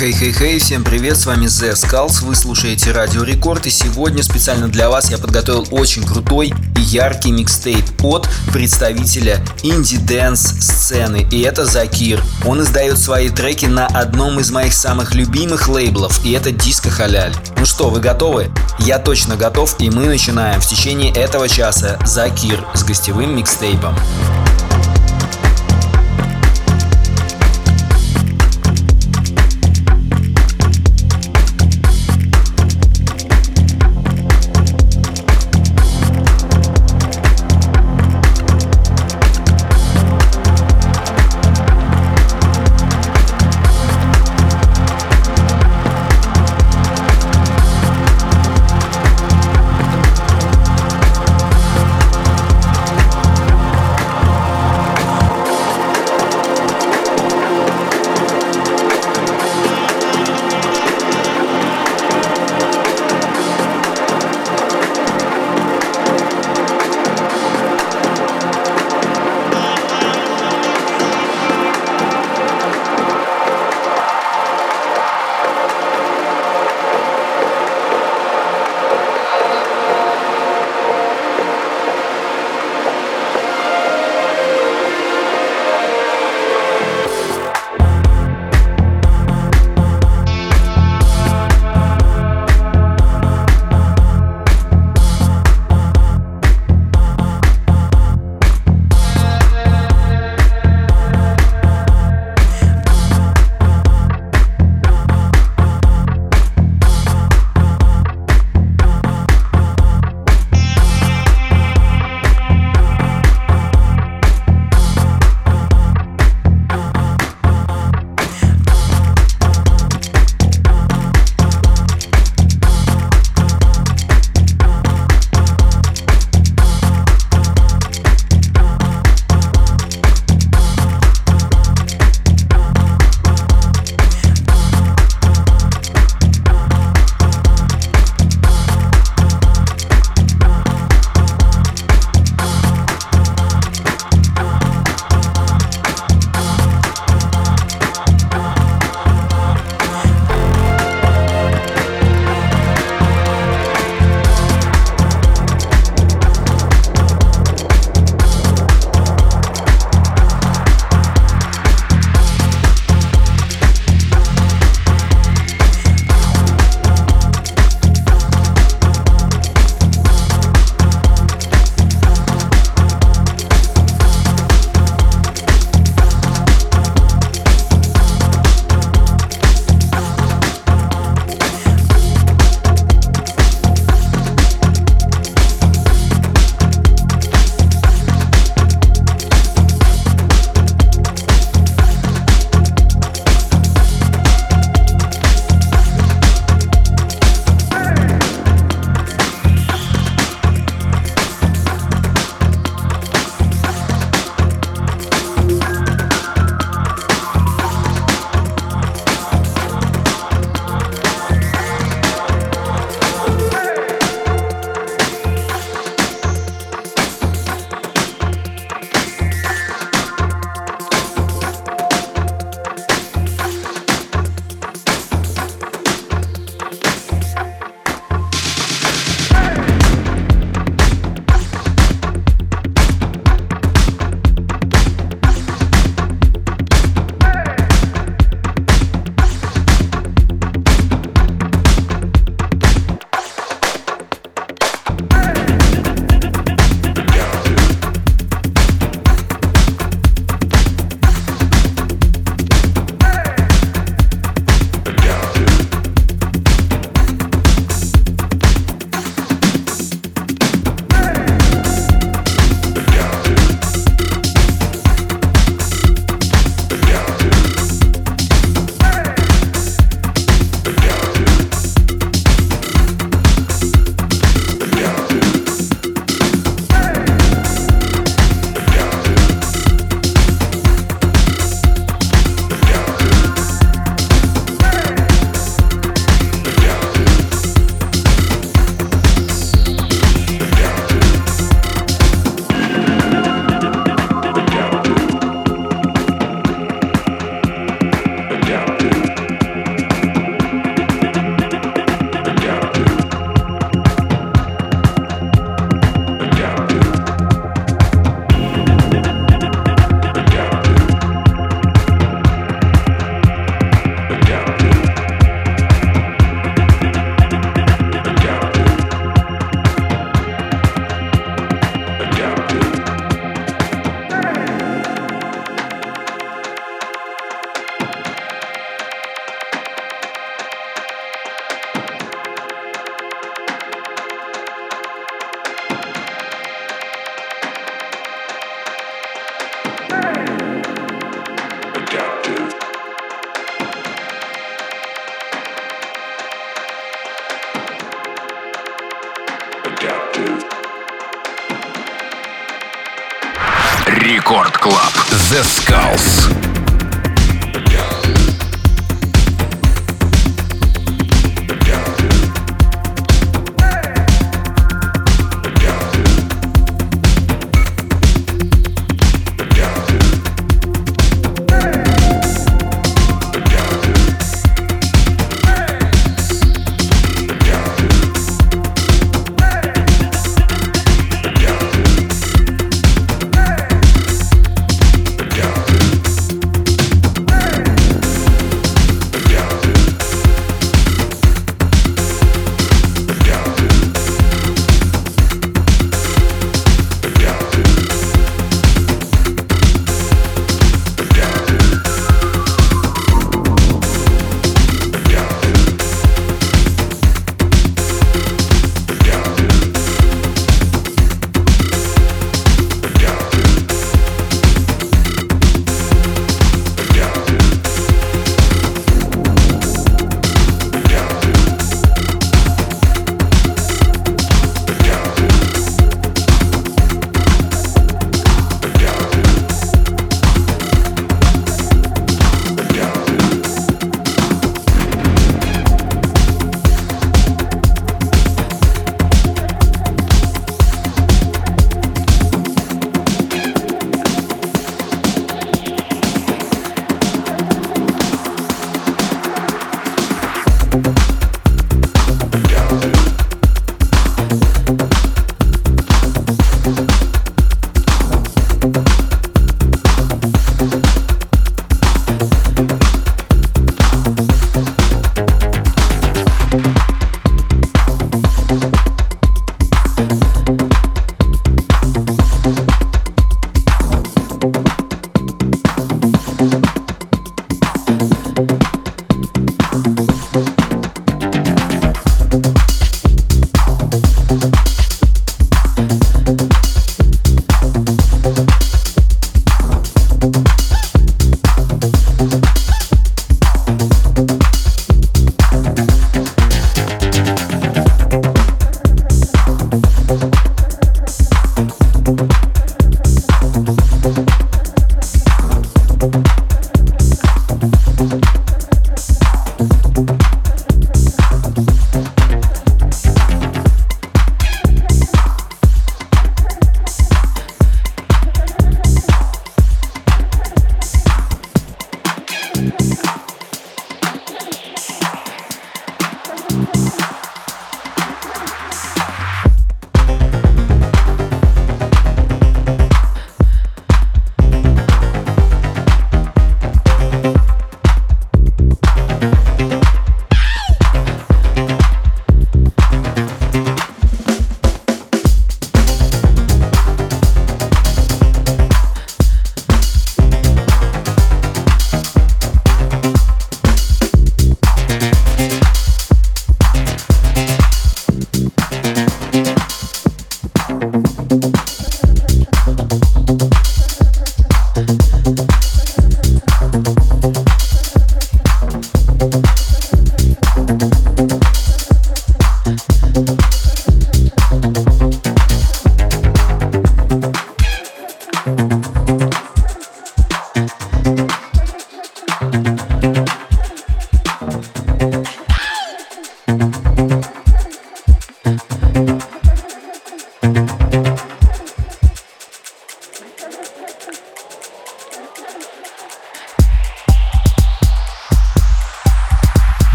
Хей-хей-хей, всем привет, с вами The Skulls, вы слушаете Радио Рекорд, и сегодня специально для вас я подготовил очень крутой и яркий микстейп от представителя инди-дэнс сцены, и это Закир. Он издает свои треки на одном из моих самых любимых лейблов, и это Диско Халяль. Ну что, вы готовы? Я точно готов, и мы начинаем в течение этого часа Закир с гостевым микстейпом.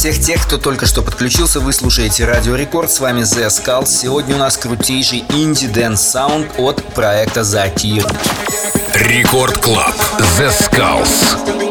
Всех тех, кто только что подключился, вы слушаете Радио Рекорд, с вами The Skulls. Сегодня у нас крутейший инди-дэнс саунд от проекта Закир. Рекорд Клаб The Skulls.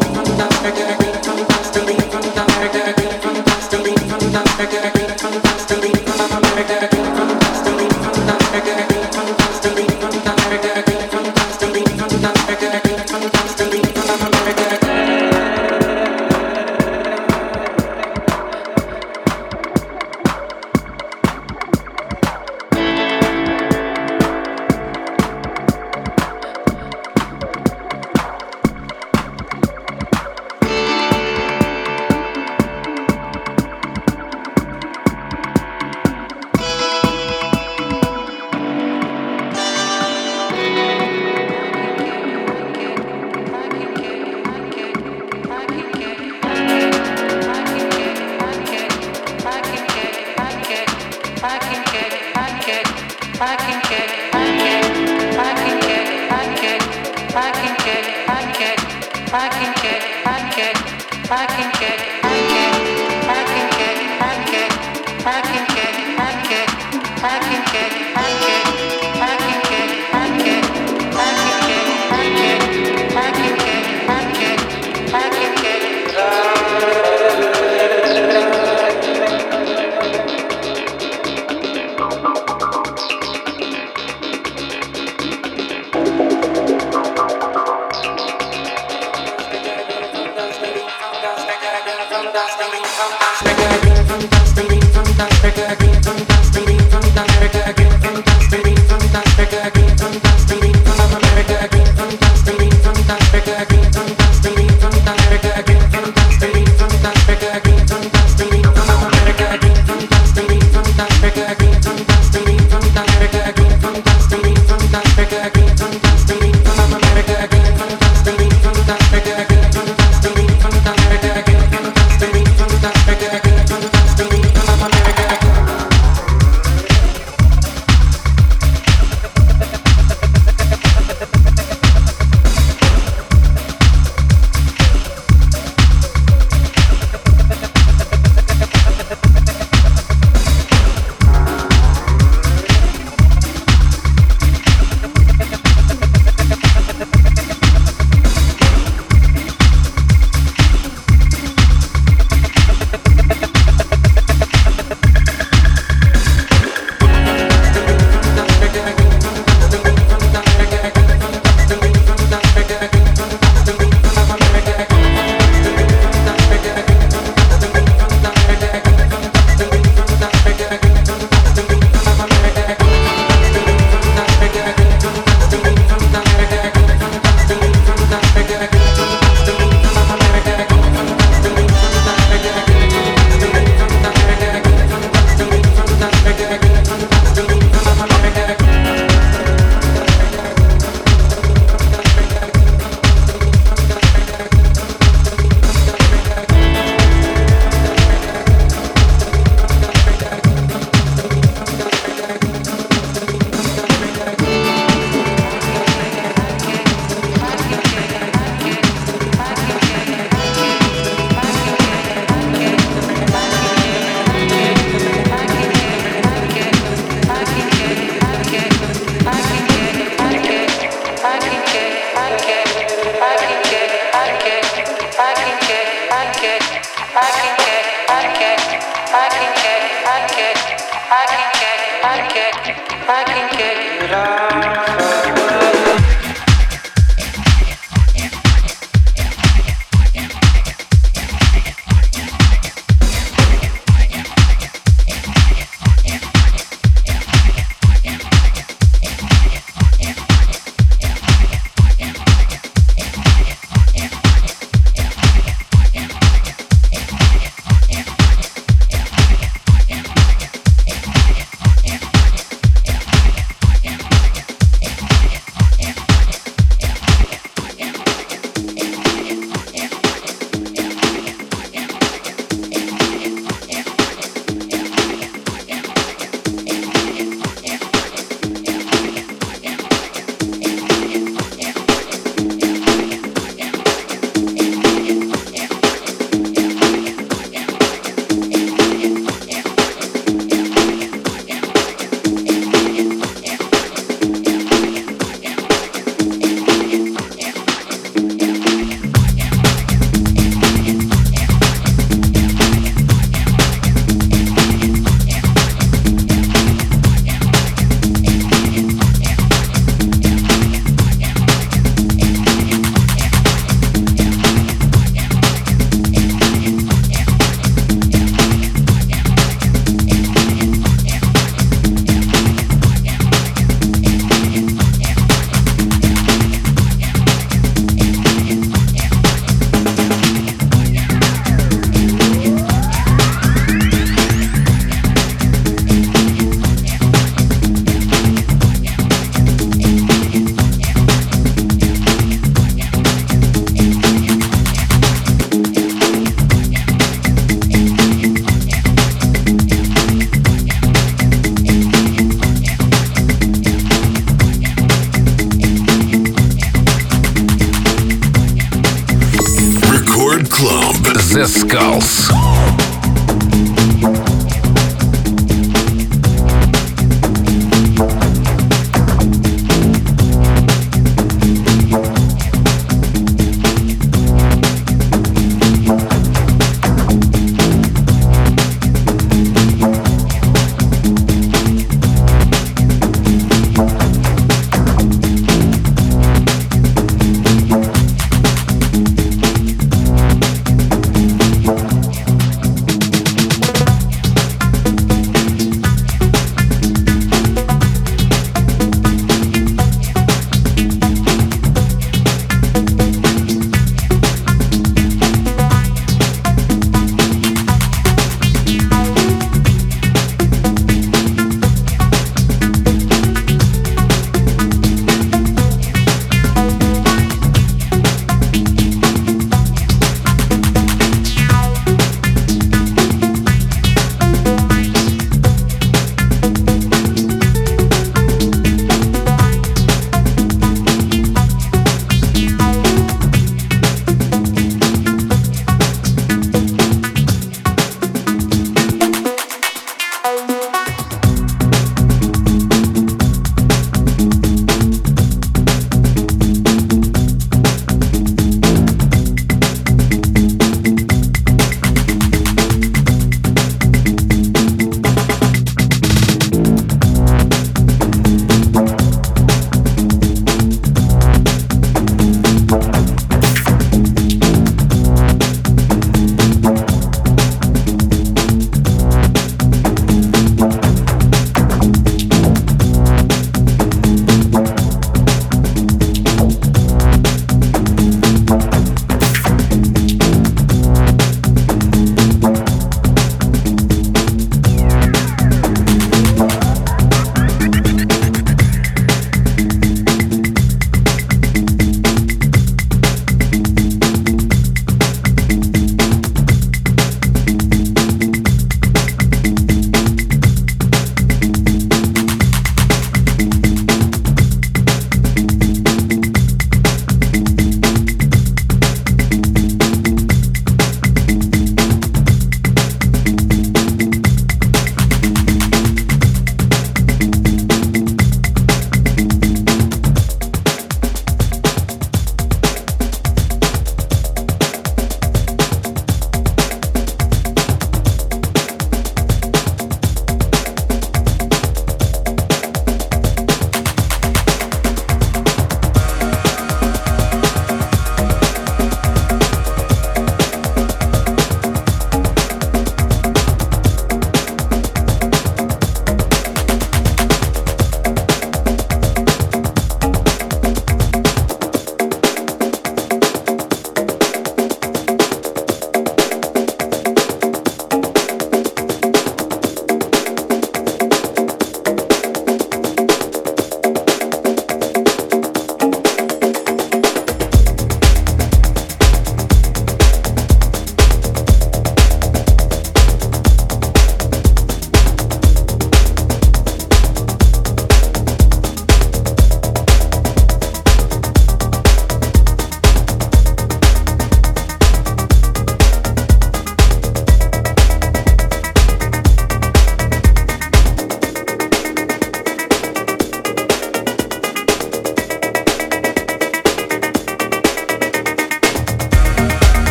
Fantastic, fantastic, fantastic, fantastic, fantastic, fantastic,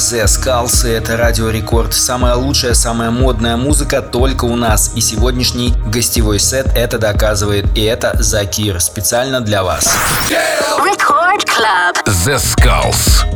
The Skulls, и это Радио Рекорд. Самая лучшая, самая модная музыка только у нас. И сегодняшний гостевой сет это доказывает. И это Закир, специально для вас. Record Club. The Skulls.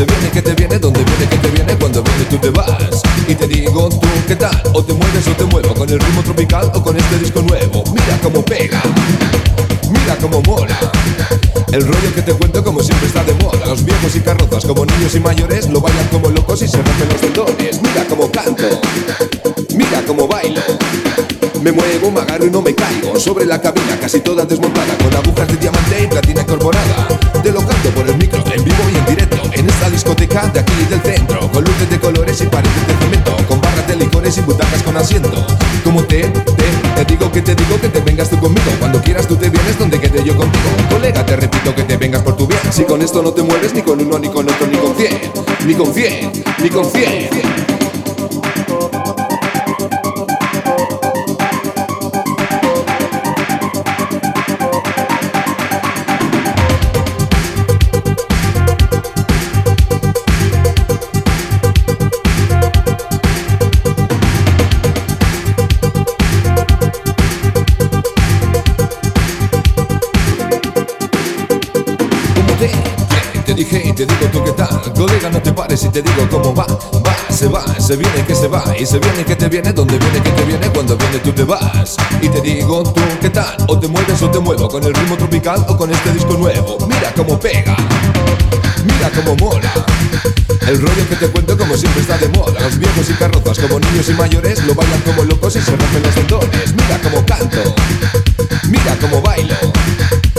Se viene que te viene, donde viene que te viene, cuando viene tú te vas. Y te digo tú qué tal, o te mueves o te muevo, con el ritmo tropical o con este disco nuevo. Mira cómo pega, mira cómo mola. El rollo que te cuento como siempre está de moda. Los viejos y carrozas como niños y mayores Lo bailan como locos y se rompen los tendones. Mira cómo canto, mira cómo bailo. Me muevo, me agarro y no me caigo. Sobre la cabina casi toda desmontada Con agujas de diamante y platina incorporada Te lo canto por el micro, en vivo y en directo discoteca de aquí del centro Con luces de colores y paredes de cemento Con barras de licores y butacas con asiento. Como te, te, te digo que te digo que te vengas tú conmigo. Cuando quieras tú te vienes donde quede yo contigo. Colega, te repito que te vengas por tu bien. Si con esto no te mueves ni con uno, ni con otro, ni con cien Ni con cien, ni con cien Colega, no te pares y te digo cómo va, va, se va, se viene que se va y se viene que te viene, donde viene que te viene, cuando viene tú te vas. Y te digo tú qué tal, o te mueves o te muevo con el ritmo tropical o con este disco nuevo. Mira cómo pega, mira cómo mola. El rollo que te cuento como siempre está de moda Los viejos y carrozas como niños y mayores Lo bailan como locos y se rompen los tendones Mira cómo canto, mira cómo bailo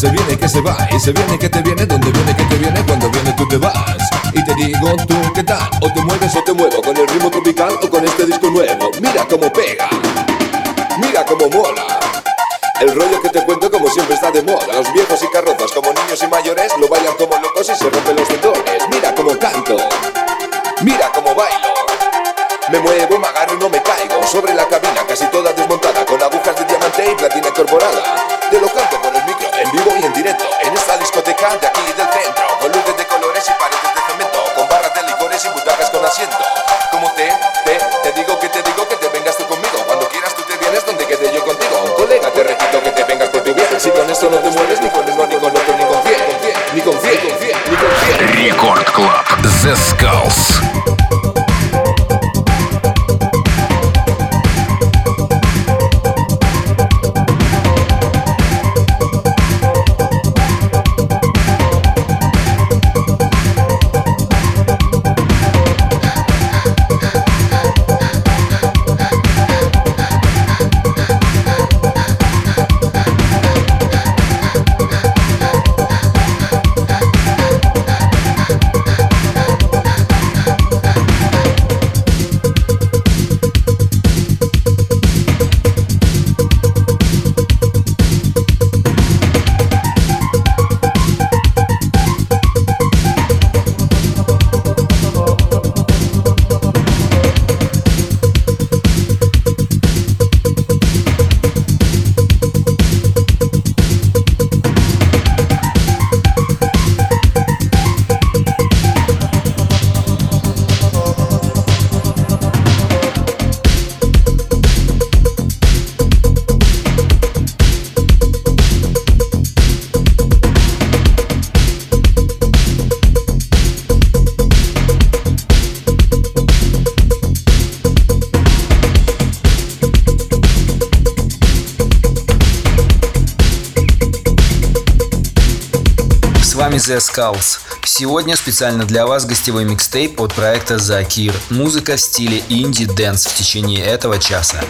se viene que se va, y se viene que te viene, donde viene que te viene, cuando viene tú te vas. Y te digo tú qué tal, o te mueves o te muevo, con el ritmo tropical o con este disco nuevo. Mira cómo pega, mira cómo mola. El rollo que te cuento como siempre está de moda Los viejos y carrozas como niños y mayores Lo bailan como locos y se rompen los tendones Mira cómo canto, mira cómo bailo Me muevo, me agarro y no me caigo Sobre la cabina casi toda desmontada Con agujas de diamante y platina incorporada Te lo canto en esta discoteca de aquí del centro. Con luces de colores y paredes de cemento, con barras de licores y butacas con asiento. Como te, te, te digo que te digo que te vengas tú conmigo. Cuando quieras tú te vienes donde quede yo contigo. Un colega, te repito que te vengas con tu vieja. Si con esto no te mueves, ni con el no, ni con otro, ni con fiel, ni con fiel, ni con fiel, ni con fiel. Record Club The Skulls. The Skulls. Сегодня специально для вас гостевой микстейп от проекта Закир. Музыка в стиле инди-дэнс в течение этого часа.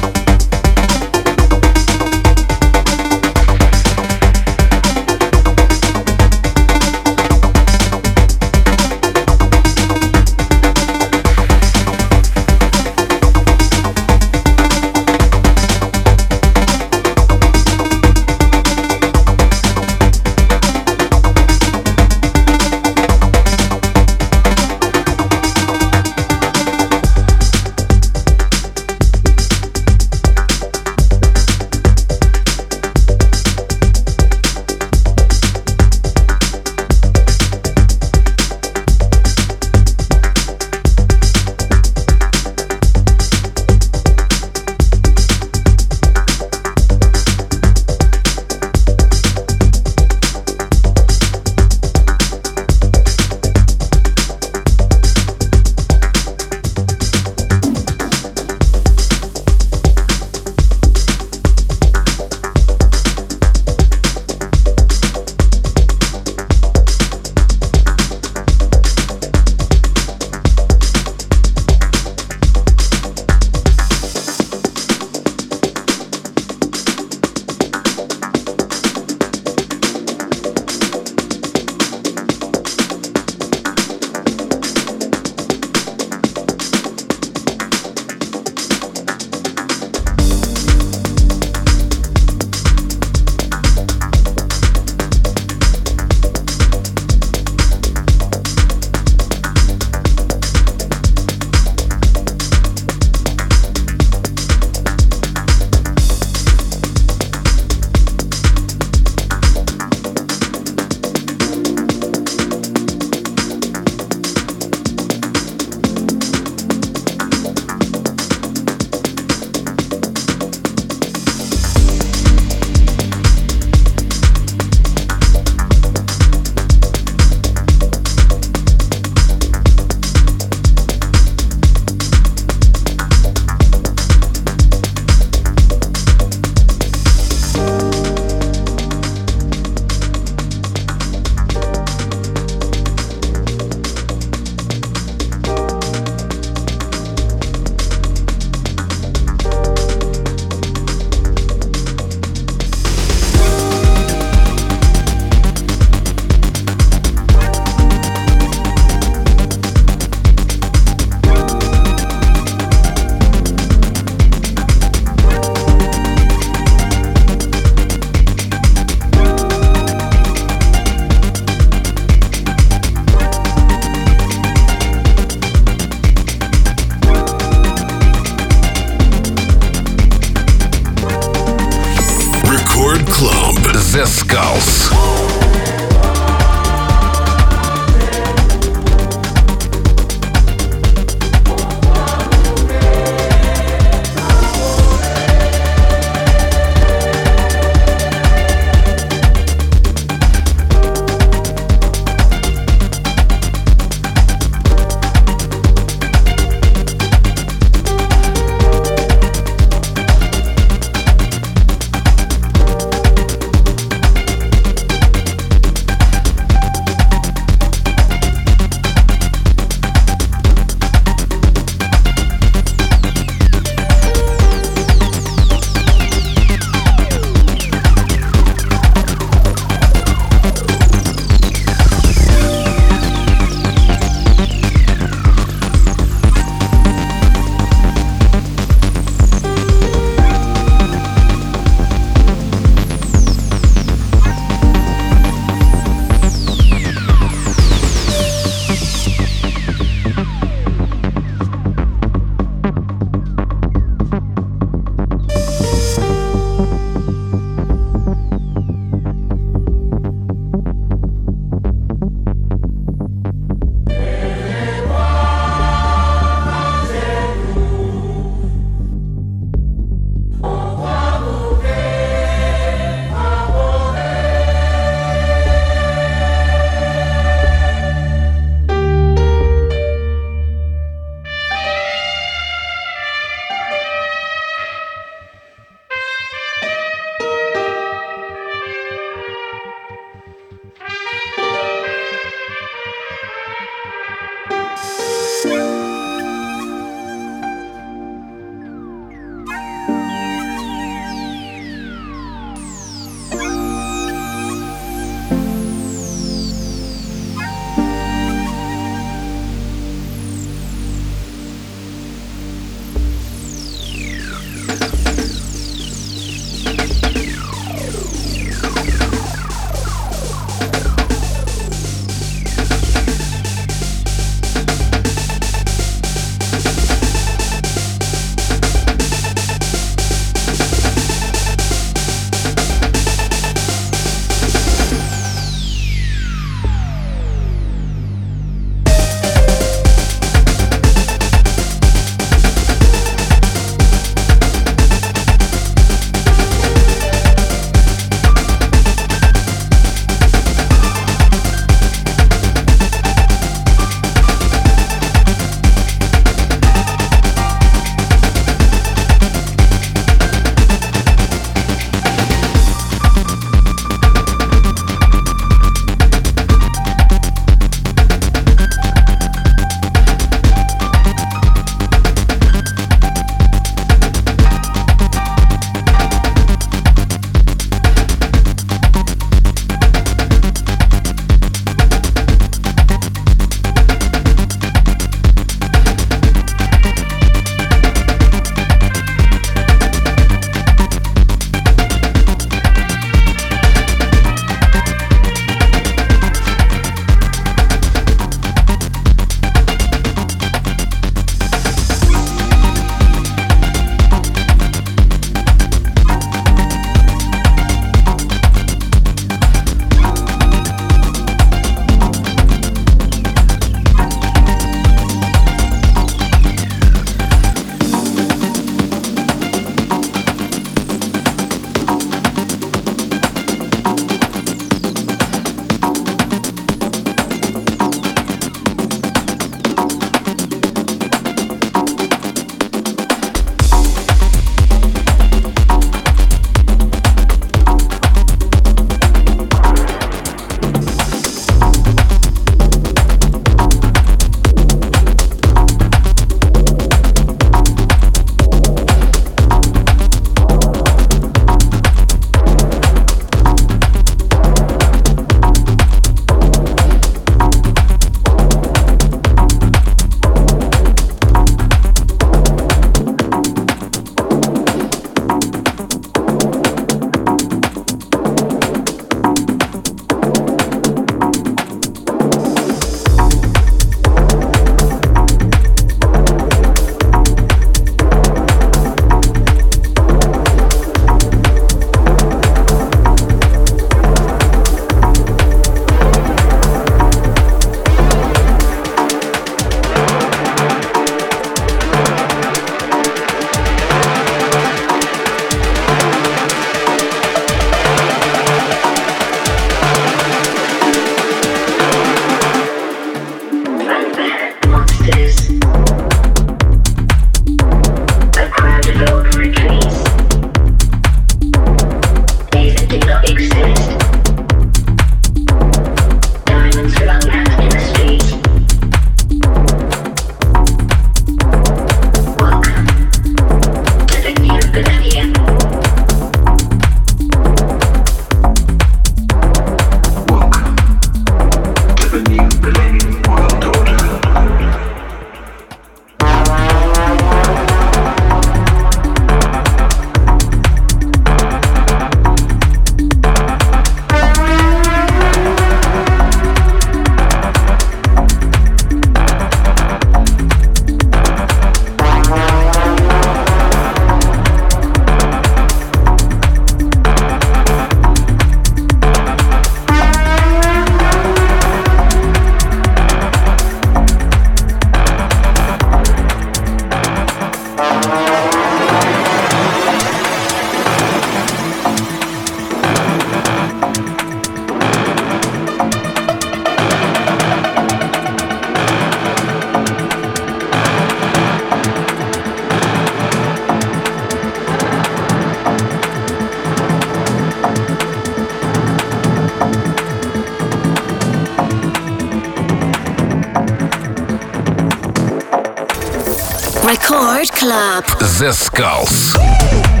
Record Club. The Skulls.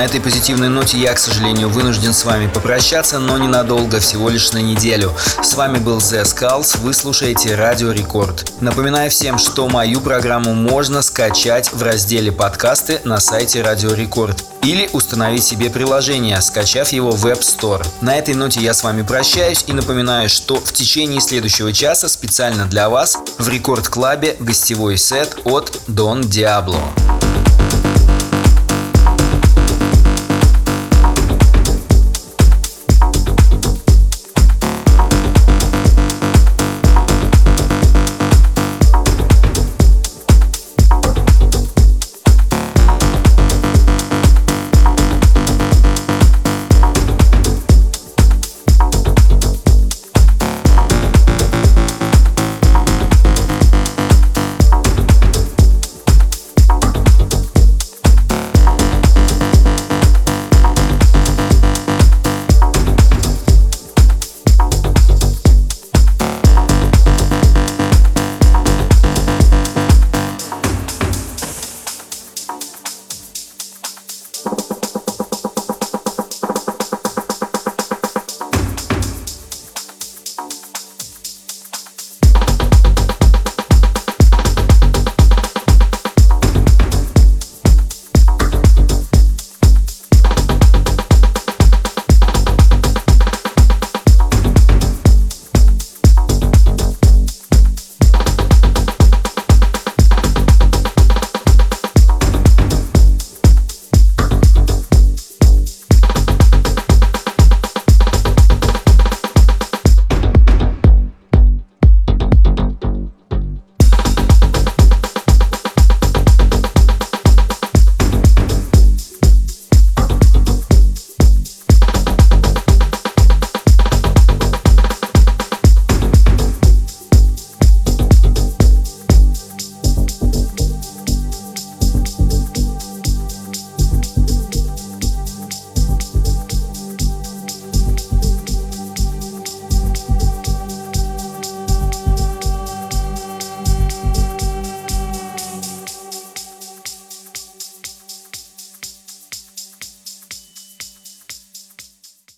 На этой позитивной ноте я, к сожалению, вынужден с вами попрощаться, но ненадолго, всего лишь на неделю. С вами был The Skulls, вы слушаете Радио Рекорд. Напоминаю всем, что мою программу можно скачать в разделе подкасты на сайте Радио Рекорд или установить себе приложение, скачав его в App Store. На этой ноте я с вами прощаюсь и напоминаю, что в течение следующего часа специально для вас в Рекорд Клабе гостевой сет от Don Diablo.